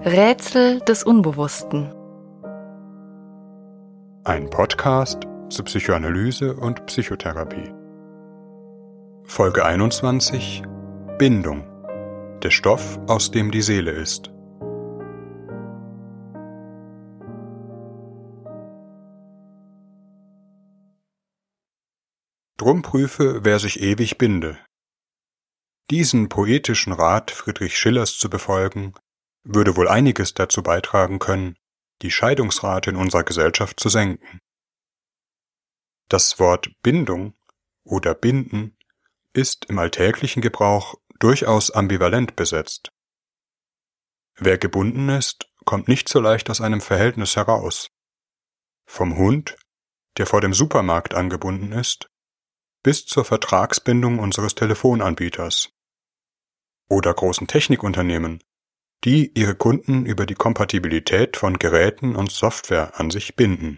Rätsel des Unbewussten. Ein Podcast zu Psychoanalyse und Psychotherapie. Folge 21 Bindung. Der Stoff, aus dem die Seele ist. Drum prüfe, wer sich ewig binde. Diesen poetischen Rat Friedrich Schillers zu befolgen, würde wohl einiges dazu beitragen können, die Scheidungsrate in unserer Gesellschaft zu senken. Das Wort Bindung oder Binden ist im alltäglichen Gebrauch durchaus ambivalent besetzt. Wer gebunden ist, kommt nicht so leicht aus einem Verhältnis heraus. Vom Hund, der vor dem Supermarkt angebunden ist, bis zur Vertragsbindung unseres Telefonanbieters. Oder großen Technikunternehmen, die ihre Kunden über die Kompatibilität von Geräten und Software an sich binden.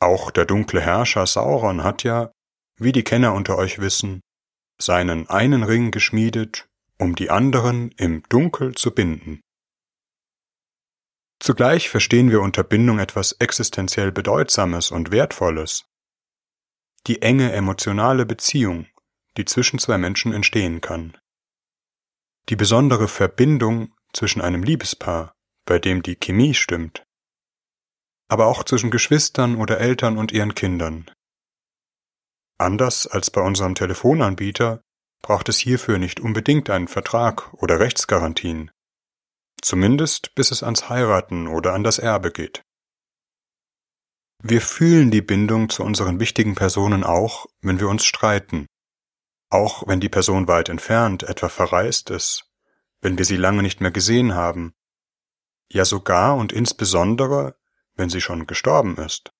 Auch der dunkle Herrscher Sauron hat ja, wie die Kenner unter euch wissen, seinen einen Ring geschmiedet, um die anderen im Dunkel zu binden. Zugleich verstehen wir unter Bindung etwas existenziell Bedeutsames und Wertvolles. Die enge emotionale Beziehung, die zwischen zwei Menschen entstehen kann die besondere Verbindung zwischen einem Liebespaar, bei dem die Chemie stimmt, aber auch zwischen Geschwistern oder Eltern und ihren Kindern. Anders als bei unserem Telefonanbieter braucht es hierfür nicht unbedingt einen Vertrag oder Rechtsgarantien, zumindest bis es ans Heiraten oder an das Erbe geht. Wir fühlen die Bindung zu unseren wichtigen Personen auch, wenn wir uns streiten auch wenn die Person weit entfernt, etwa verreist ist, wenn wir sie lange nicht mehr gesehen haben, ja sogar und insbesondere, wenn sie schon gestorben ist.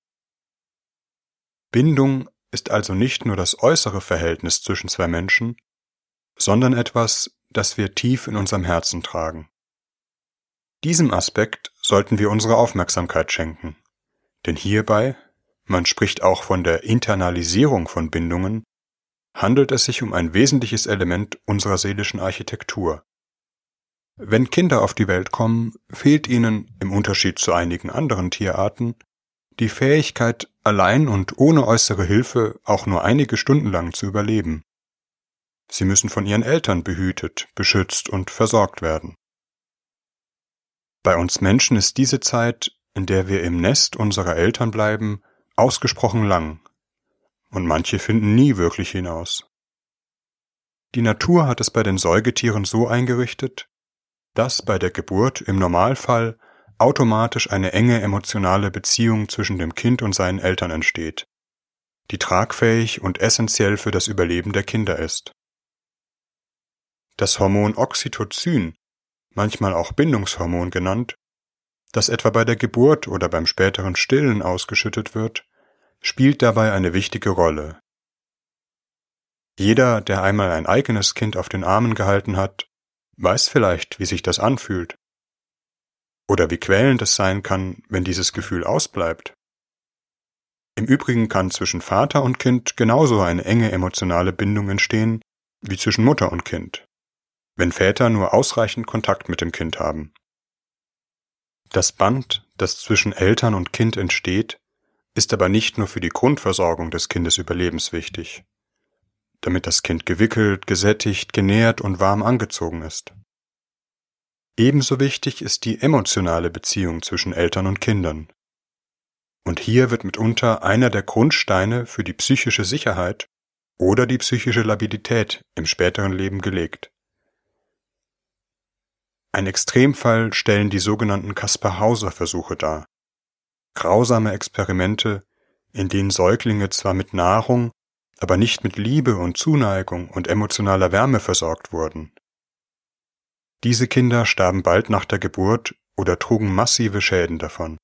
Bindung ist also nicht nur das äußere Verhältnis zwischen zwei Menschen, sondern etwas, das wir tief in unserem Herzen tragen. Diesem Aspekt sollten wir unsere Aufmerksamkeit schenken, denn hierbei, man spricht auch von der Internalisierung von Bindungen, handelt es sich um ein wesentliches Element unserer seelischen Architektur. Wenn Kinder auf die Welt kommen, fehlt ihnen, im Unterschied zu einigen anderen Tierarten, die Fähigkeit, allein und ohne äußere Hilfe auch nur einige Stunden lang zu überleben. Sie müssen von ihren Eltern behütet, beschützt und versorgt werden. Bei uns Menschen ist diese Zeit, in der wir im Nest unserer Eltern bleiben, ausgesprochen lang, und manche finden nie wirklich hinaus. Die Natur hat es bei den Säugetieren so eingerichtet, dass bei der Geburt im Normalfall automatisch eine enge emotionale Beziehung zwischen dem Kind und seinen Eltern entsteht, die tragfähig und essentiell für das Überleben der Kinder ist. Das Hormon Oxytocin, manchmal auch Bindungshormon genannt, das etwa bei der Geburt oder beim späteren Stillen ausgeschüttet wird, spielt dabei eine wichtige Rolle. Jeder, der einmal ein eigenes Kind auf den Armen gehalten hat, weiß vielleicht, wie sich das anfühlt. Oder wie quälend es sein kann, wenn dieses Gefühl ausbleibt. Im Übrigen kann zwischen Vater und Kind genauso eine enge emotionale Bindung entstehen wie zwischen Mutter und Kind, wenn Väter nur ausreichend Kontakt mit dem Kind haben. Das Band, das zwischen Eltern und Kind entsteht, ist aber nicht nur für die Grundversorgung des Kindes überlebenswichtig, damit das Kind gewickelt, gesättigt, genährt und warm angezogen ist. Ebenso wichtig ist die emotionale Beziehung zwischen Eltern und Kindern. Und hier wird mitunter einer der Grundsteine für die psychische Sicherheit oder die psychische Labilität im späteren Leben gelegt. Ein Extremfall stellen die sogenannten Kaspar-Hauser-Versuche dar grausame Experimente, in denen Säuglinge zwar mit Nahrung, aber nicht mit Liebe und Zuneigung und emotionaler Wärme versorgt wurden. Diese Kinder starben bald nach der Geburt oder trugen massive Schäden davon.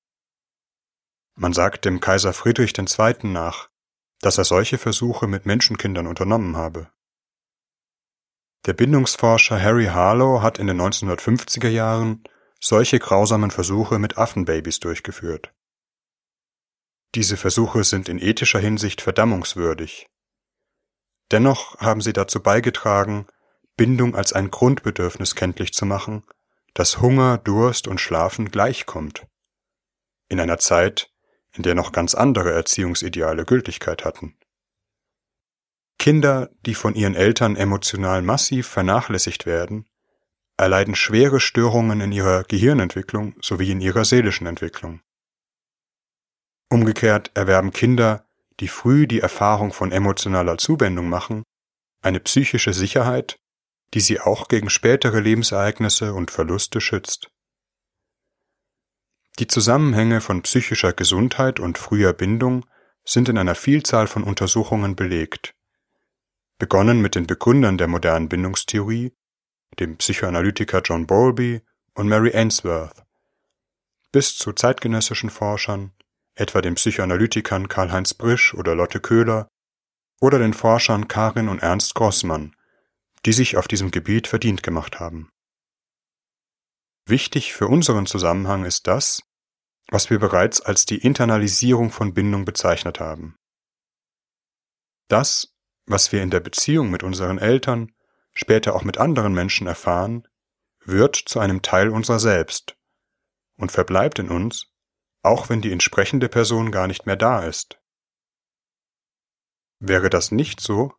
Man sagt dem Kaiser Friedrich II. nach, dass er solche Versuche mit Menschenkindern unternommen habe. Der Bindungsforscher Harry Harlow hat in den 1950er Jahren solche grausamen Versuche mit Affenbabys durchgeführt. Diese Versuche sind in ethischer Hinsicht verdammungswürdig. Dennoch haben sie dazu beigetragen, Bindung als ein Grundbedürfnis kenntlich zu machen, dass Hunger, Durst und Schlafen gleichkommt. In einer Zeit, in der noch ganz andere Erziehungsideale Gültigkeit hatten. Kinder, die von ihren Eltern emotional massiv vernachlässigt werden, erleiden schwere Störungen in ihrer Gehirnentwicklung sowie in ihrer seelischen Entwicklung. Umgekehrt erwerben Kinder, die früh die Erfahrung von emotionaler Zuwendung machen, eine psychische Sicherheit, die sie auch gegen spätere Lebensereignisse und Verluste schützt. Die Zusammenhänge von psychischer Gesundheit und früher Bindung sind in einer Vielzahl von Untersuchungen belegt. Begonnen mit den Begründern der modernen Bindungstheorie, dem Psychoanalytiker John Bowlby und Mary Ainsworth, bis zu zeitgenössischen Forschern, etwa den Psychoanalytikern Karl-Heinz Brisch oder Lotte Köhler oder den Forschern Karin und Ernst Grossmann, die sich auf diesem Gebiet verdient gemacht haben. Wichtig für unseren Zusammenhang ist das, was wir bereits als die Internalisierung von Bindung bezeichnet haben. Das, was wir in der Beziehung mit unseren Eltern, später auch mit anderen Menschen erfahren, wird zu einem Teil unserer selbst und verbleibt in uns, auch wenn die entsprechende Person gar nicht mehr da ist. Wäre das nicht so,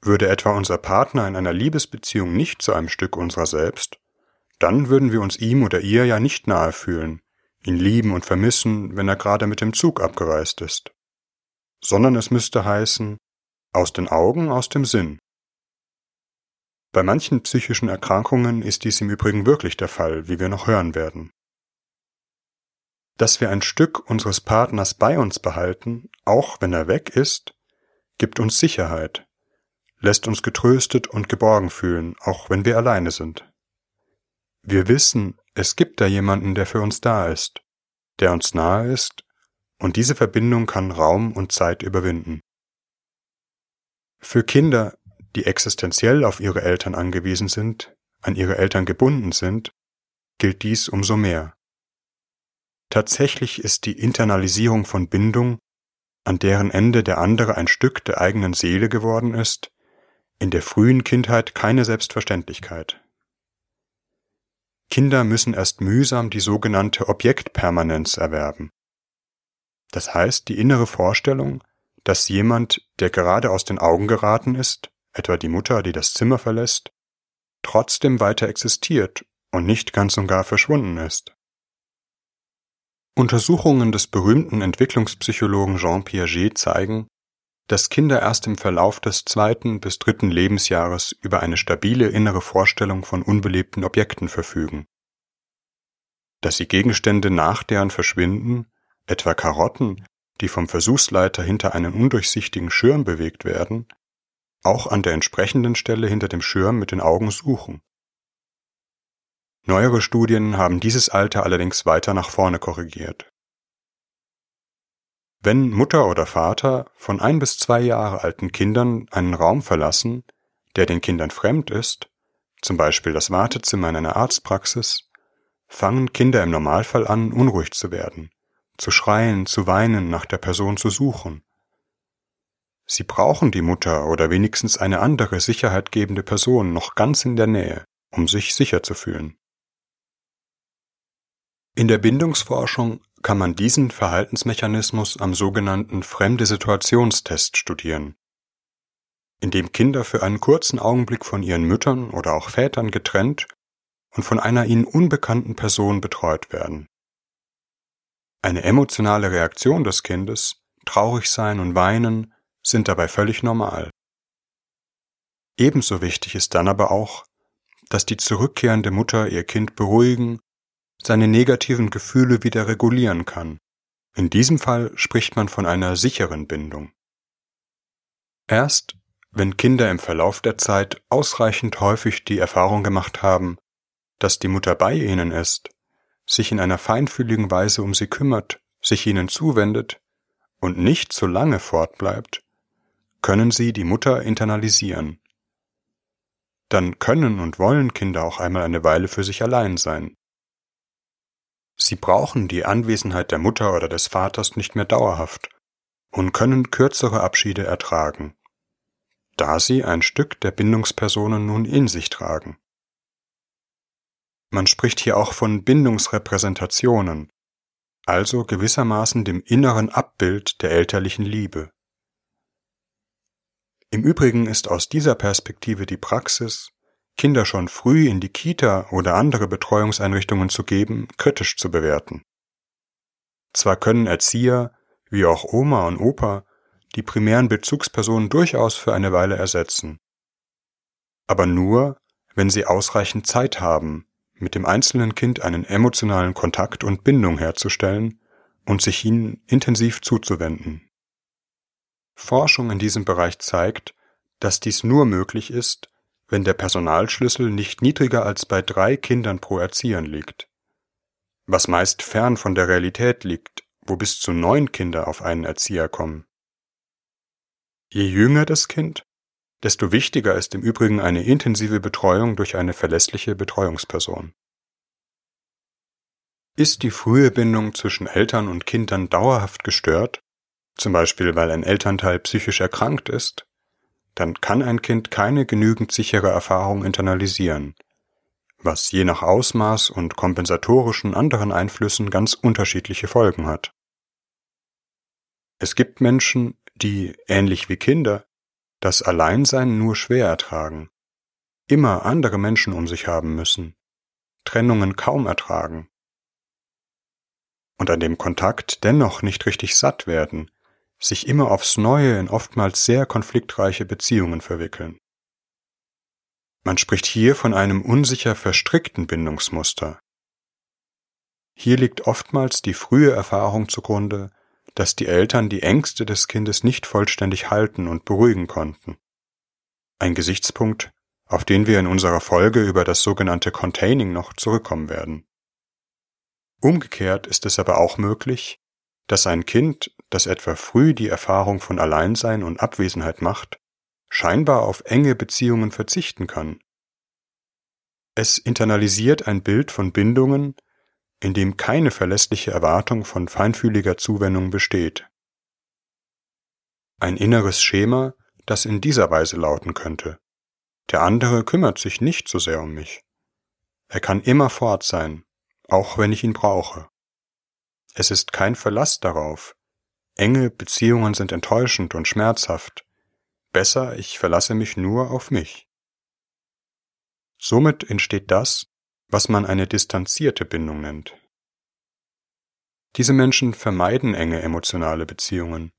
würde etwa unser Partner in einer Liebesbeziehung nicht zu einem Stück unserer selbst, dann würden wir uns ihm oder ihr ja nicht nahe fühlen, ihn lieben und vermissen, wenn er gerade mit dem Zug abgereist ist. Sondern es müsste heißen, aus den Augen, aus dem Sinn. Bei manchen psychischen Erkrankungen ist dies im Übrigen wirklich der Fall, wie wir noch hören werden. Dass wir ein Stück unseres Partners bei uns behalten, auch wenn er weg ist, gibt uns Sicherheit, lässt uns getröstet und geborgen fühlen, auch wenn wir alleine sind. Wir wissen, es gibt da jemanden, der für uns da ist, der uns nahe ist, und diese Verbindung kann Raum und Zeit überwinden. Für Kinder, die existenziell auf ihre Eltern angewiesen sind, an ihre Eltern gebunden sind, gilt dies umso mehr. Tatsächlich ist die Internalisierung von Bindung, an deren Ende der andere ein Stück der eigenen Seele geworden ist, in der frühen Kindheit keine Selbstverständlichkeit. Kinder müssen erst mühsam die sogenannte Objektpermanenz erwerben. Das heißt die innere Vorstellung, dass jemand, der gerade aus den Augen geraten ist, etwa die Mutter, die das Zimmer verlässt, trotzdem weiter existiert und nicht ganz und gar verschwunden ist. Untersuchungen des berühmten Entwicklungspsychologen Jean Piaget zeigen, dass Kinder erst im Verlauf des zweiten bis dritten Lebensjahres über eine stabile innere Vorstellung von unbelebten Objekten verfügen. Dass sie Gegenstände nach deren Verschwinden, etwa Karotten, die vom Versuchsleiter hinter einen undurchsichtigen Schirm bewegt werden, auch an der entsprechenden Stelle hinter dem Schirm mit den Augen suchen. Neuere Studien haben dieses Alter allerdings weiter nach vorne korrigiert. Wenn Mutter oder Vater von ein bis zwei Jahre alten Kindern einen Raum verlassen, der den Kindern fremd ist, zum Beispiel das Wartezimmer in einer Arztpraxis, fangen Kinder im Normalfall an, unruhig zu werden, zu schreien, zu weinen, nach der Person zu suchen. Sie brauchen die Mutter oder wenigstens eine andere sicherheitgebende Person noch ganz in der Nähe, um sich sicher zu fühlen. In der Bindungsforschung kann man diesen Verhaltensmechanismus am sogenannten Fremde-Situationstest studieren, in dem Kinder für einen kurzen Augenblick von ihren Müttern oder auch Vätern getrennt und von einer ihnen unbekannten Person betreut werden. Eine emotionale Reaktion des Kindes, traurig sein und weinen, sind dabei völlig normal. Ebenso wichtig ist dann aber auch, dass die zurückkehrende Mutter ihr Kind beruhigen seine negativen Gefühle wieder regulieren kann. In diesem Fall spricht man von einer sicheren Bindung. Erst wenn Kinder im Verlauf der Zeit ausreichend häufig die Erfahrung gemacht haben, dass die Mutter bei ihnen ist, sich in einer feinfühligen Weise um sie kümmert, sich ihnen zuwendet und nicht zu lange fortbleibt, können sie die Mutter internalisieren. Dann können und wollen Kinder auch einmal eine Weile für sich allein sein. Sie brauchen die Anwesenheit der Mutter oder des Vaters nicht mehr dauerhaft und können kürzere Abschiede ertragen, da sie ein Stück der Bindungspersonen nun in sich tragen. Man spricht hier auch von Bindungsrepräsentationen, also gewissermaßen dem inneren Abbild der elterlichen Liebe. Im Übrigen ist aus dieser Perspektive die Praxis, Kinder schon früh in die Kita oder andere Betreuungseinrichtungen zu geben, kritisch zu bewerten. Zwar können Erzieher, wie auch Oma und Opa, die primären Bezugspersonen durchaus für eine Weile ersetzen. Aber nur, wenn sie ausreichend Zeit haben, mit dem einzelnen Kind einen emotionalen Kontakt und Bindung herzustellen und sich ihnen intensiv zuzuwenden. Forschung in diesem Bereich zeigt, dass dies nur möglich ist, wenn der Personalschlüssel nicht niedriger als bei drei Kindern pro Erziehern liegt, was meist fern von der Realität liegt, wo bis zu neun Kinder auf einen Erzieher kommen. Je jünger das Kind, desto wichtiger ist im Übrigen eine intensive Betreuung durch eine verlässliche Betreuungsperson. Ist die frühe Bindung zwischen Eltern und Kindern dauerhaft gestört, zum Beispiel weil ein Elternteil psychisch erkrankt ist, dann kann ein Kind keine genügend sichere Erfahrung internalisieren, was je nach Ausmaß und kompensatorischen anderen Einflüssen ganz unterschiedliche Folgen hat. Es gibt Menschen, die, ähnlich wie Kinder, das Alleinsein nur schwer ertragen, immer andere Menschen um sich haben müssen, Trennungen kaum ertragen und an dem Kontakt dennoch nicht richtig satt werden, sich immer aufs Neue in oftmals sehr konfliktreiche Beziehungen verwickeln. Man spricht hier von einem unsicher verstrickten Bindungsmuster. Hier liegt oftmals die frühe Erfahrung zugrunde, dass die Eltern die Ängste des Kindes nicht vollständig halten und beruhigen konnten. Ein Gesichtspunkt, auf den wir in unserer Folge über das sogenannte Containing noch zurückkommen werden. Umgekehrt ist es aber auch möglich, dass ein Kind, das etwa früh die Erfahrung von Alleinsein und Abwesenheit macht, scheinbar auf enge Beziehungen verzichten kann. Es internalisiert ein Bild von Bindungen, in dem keine verlässliche Erwartung von feinfühliger Zuwendung besteht. Ein inneres Schema, das in dieser Weise lauten könnte. Der andere kümmert sich nicht so sehr um mich. Er kann immer fort sein, auch wenn ich ihn brauche. Es ist kein Verlass darauf. Enge Beziehungen sind enttäuschend und schmerzhaft. Besser, ich verlasse mich nur auf mich. Somit entsteht das, was man eine distanzierte Bindung nennt. Diese Menschen vermeiden enge emotionale Beziehungen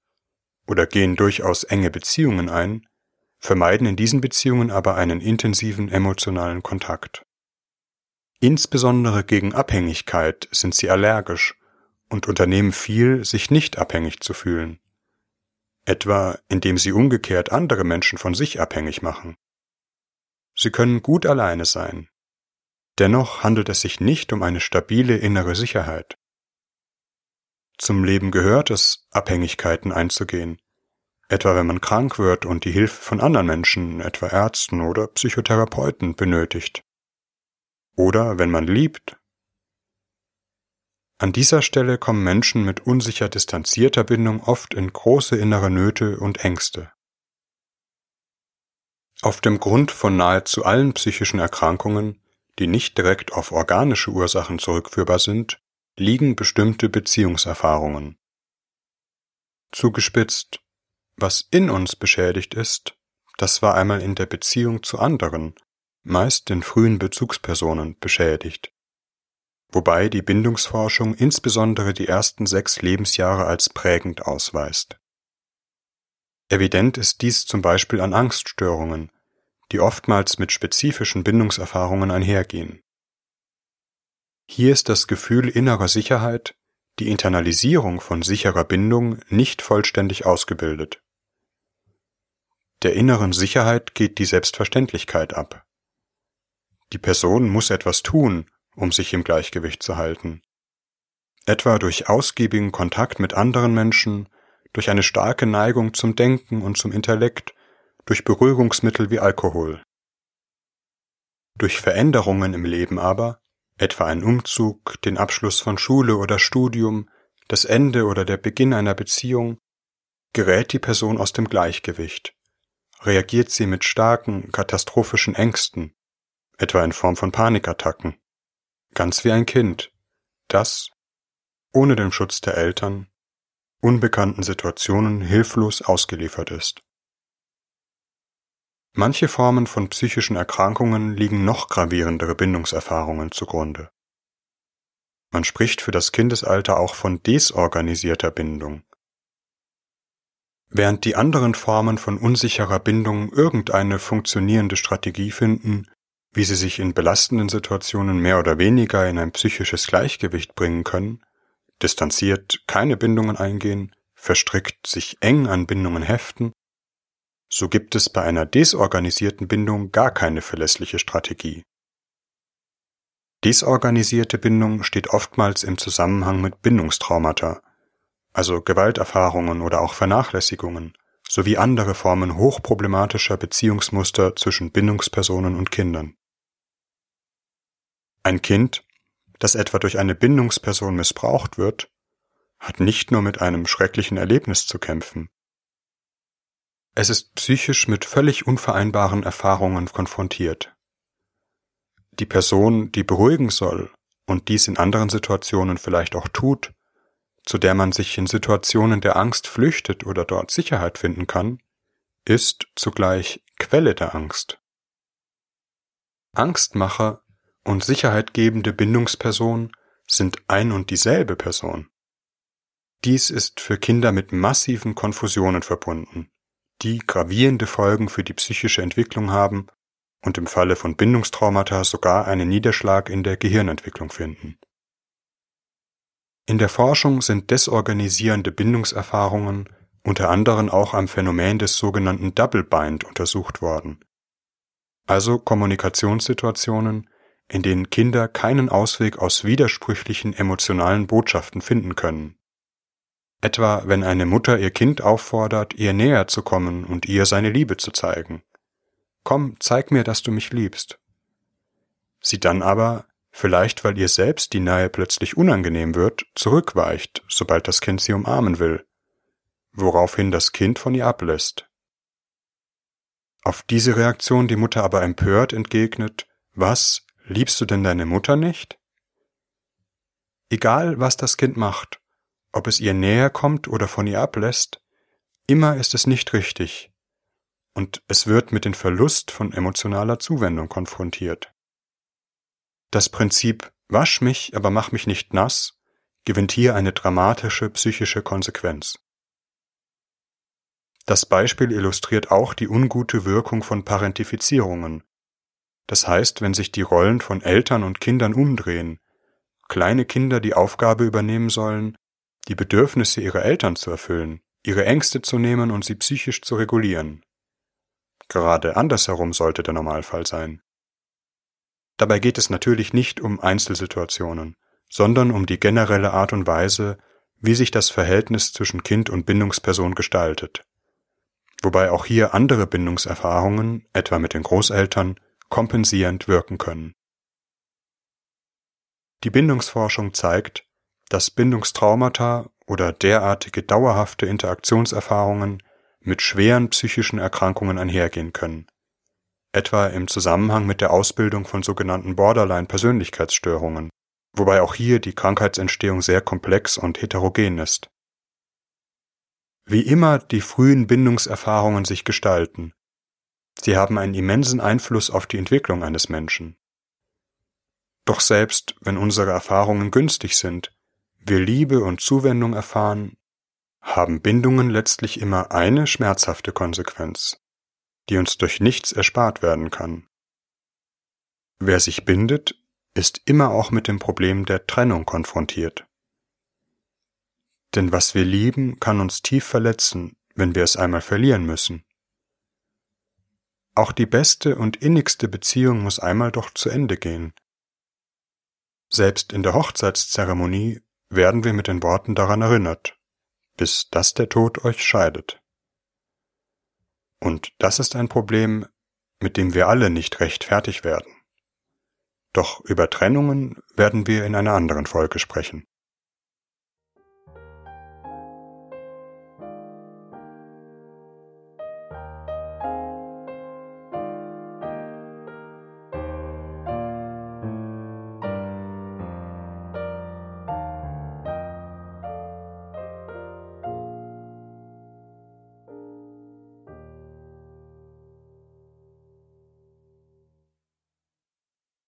oder gehen durchaus enge Beziehungen ein, vermeiden in diesen Beziehungen aber einen intensiven emotionalen Kontakt. Insbesondere gegen Abhängigkeit sind sie allergisch und unternehmen viel, sich nicht abhängig zu fühlen, etwa indem sie umgekehrt andere Menschen von sich abhängig machen. Sie können gut alleine sein, dennoch handelt es sich nicht um eine stabile innere Sicherheit. Zum Leben gehört es, Abhängigkeiten einzugehen, etwa wenn man krank wird und die Hilfe von anderen Menschen, etwa Ärzten oder Psychotherapeuten, benötigt. Oder wenn man liebt an dieser Stelle kommen Menschen mit unsicher distanzierter Bindung oft in große innere Nöte und Ängste. Auf dem Grund von nahezu allen psychischen Erkrankungen, die nicht direkt auf organische Ursachen zurückführbar sind, liegen bestimmte Beziehungserfahrungen. Zugespitzt, was in uns beschädigt ist, das war einmal in der Beziehung zu anderen, meist den frühen Bezugspersonen, beschädigt wobei die Bindungsforschung insbesondere die ersten sechs Lebensjahre als prägend ausweist. Evident ist dies zum Beispiel an Angststörungen, die oftmals mit spezifischen Bindungserfahrungen einhergehen. Hier ist das Gefühl innerer Sicherheit, die Internalisierung von sicherer Bindung nicht vollständig ausgebildet. Der inneren Sicherheit geht die Selbstverständlichkeit ab. Die Person muss etwas tun, um sich im Gleichgewicht zu halten. Etwa durch ausgiebigen Kontakt mit anderen Menschen, durch eine starke Neigung zum Denken und zum Intellekt, durch Beruhigungsmittel wie Alkohol. Durch Veränderungen im Leben aber, etwa ein Umzug, den Abschluss von Schule oder Studium, das Ende oder der Beginn einer Beziehung, gerät die Person aus dem Gleichgewicht, reagiert sie mit starken, katastrophischen Ängsten, etwa in Form von Panikattacken ganz wie ein Kind, das, ohne den Schutz der Eltern, unbekannten Situationen hilflos ausgeliefert ist. Manche Formen von psychischen Erkrankungen liegen noch gravierendere Bindungserfahrungen zugrunde. Man spricht für das Kindesalter auch von desorganisierter Bindung. Während die anderen Formen von unsicherer Bindung irgendeine funktionierende Strategie finden, wie sie sich in belastenden Situationen mehr oder weniger in ein psychisches Gleichgewicht bringen können, distanziert keine Bindungen eingehen, verstrickt sich eng an Bindungen heften so gibt es bei einer desorganisierten Bindung gar keine verlässliche Strategie. Desorganisierte Bindung steht oftmals im Zusammenhang mit Bindungstraumata, also Gewalterfahrungen oder auch Vernachlässigungen, sowie andere Formen hochproblematischer Beziehungsmuster zwischen Bindungspersonen und Kindern. Ein Kind, das etwa durch eine Bindungsperson missbraucht wird, hat nicht nur mit einem schrecklichen Erlebnis zu kämpfen, es ist psychisch mit völlig unvereinbaren Erfahrungen konfrontiert. Die Person, die beruhigen soll und dies in anderen Situationen vielleicht auch tut, zu der man sich in Situationen der Angst flüchtet oder dort Sicherheit finden kann, ist zugleich Quelle der Angst. Angstmacher und sicherheitgebende Bindungsperson sind ein und dieselbe Person. Dies ist für Kinder mit massiven Konfusionen verbunden die gravierende Folgen für die psychische Entwicklung haben und im Falle von Bindungstraumata sogar einen Niederschlag in der Gehirnentwicklung finden. In der Forschung sind desorganisierende Bindungserfahrungen unter anderem auch am Phänomen des sogenannten Double Bind untersucht worden, also Kommunikationssituationen, in denen Kinder keinen Ausweg aus widersprüchlichen emotionalen Botschaften finden können etwa wenn eine Mutter ihr Kind auffordert, ihr näher zu kommen und ihr seine Liebe zu zeigen. Komm, zeig mir, dass du mich liebst. Sie dann aber, vielleicht weil ihr selbst die Nähe plötzlich unangenehm wird, zurückweicht, sobald das Kind sie umarmen will, woraufhin das Kind von ihr ablässt. Auf diese Reaktion die Mutter aber empört entgegnet, was, liebst du denn deine Mutter nicht? Egal, was das Kind macht, ob es ihr näher kommt oder von ihr ablässt, immer ist es nicht richtig, und es wird mit dem Verlust von emotionaler Zuwendung konfrontiert. Das Prinzip Wasch mich, aber mach mich nicht nass gewinnt hier eine dramatische psychische Konsequenz. Das Beispiel illustriert auch die ungute Wirkung von Parentifizierungen. Das heißt, wenn sich die Rollen von Eltern und Kindern umdrehen, kleine Kinder die Aufgabe übernehmen sollen, die Bedürfnisse ihrer Eltern zu erfüllen, ihre Ängste zu nehmen und sie psychisch zu regulieren. Gerade andersherum sollte der Normalfall sein. Dabei geht es natürlich nicht um Einzelsituationen, sondern um die generelle Art und Weise, wie sich das Verhältnis zwischen Kind und Bindungsperson gestaltet. Wobei auch hier andere Bindungserfahrungen, etwa mit den Großeltern, kompensierend wirken können. Die Bindungsforschung zeigt, dass Bindungstraumata oder derartige dauerhafte Interaktionserfahrungen mit schweren psychischen Erkrankungen einhergehen können, etwa im Zusammenhang mit der Ausbildung von sogenannten Borderline-Persönlichkeitsstörungen, wobei auch hier die Krankheitsentstehung sehr komplex und heterogen ist. Wie immer die frühen Bindungserfahrungen sich gestalten, sie haben einen immensen Einfluss auf die Entwicklung eines Menschen. Doch selbst wenn unsere Erfahrungen günstig sind, wir Liebe und Zuwendung erfahren, haben Bindungen letztlich immer eine schmerzhafte Konsequenz, die uns durch nichts erspart werden kann. Wer sich bindet, ist immer auch mit dem Problem der Trennung konfrontiert. Denn was wir lieben, kann uns tief verletzen, wenn wir es einmal verlieren müssen. Auch die beste und innigste Beziehung muss einmal doch zu Ende gehen. Selbst in der Hochzeitszeremonie werden wir mit den Worten daran erinnert, bis dass der Tod euch scheidet. Und das ist ein Problem, mit dem wir alle nicht recht fertig werden. Doch über Trennungen werden wir in einer anderen Folge sprechen.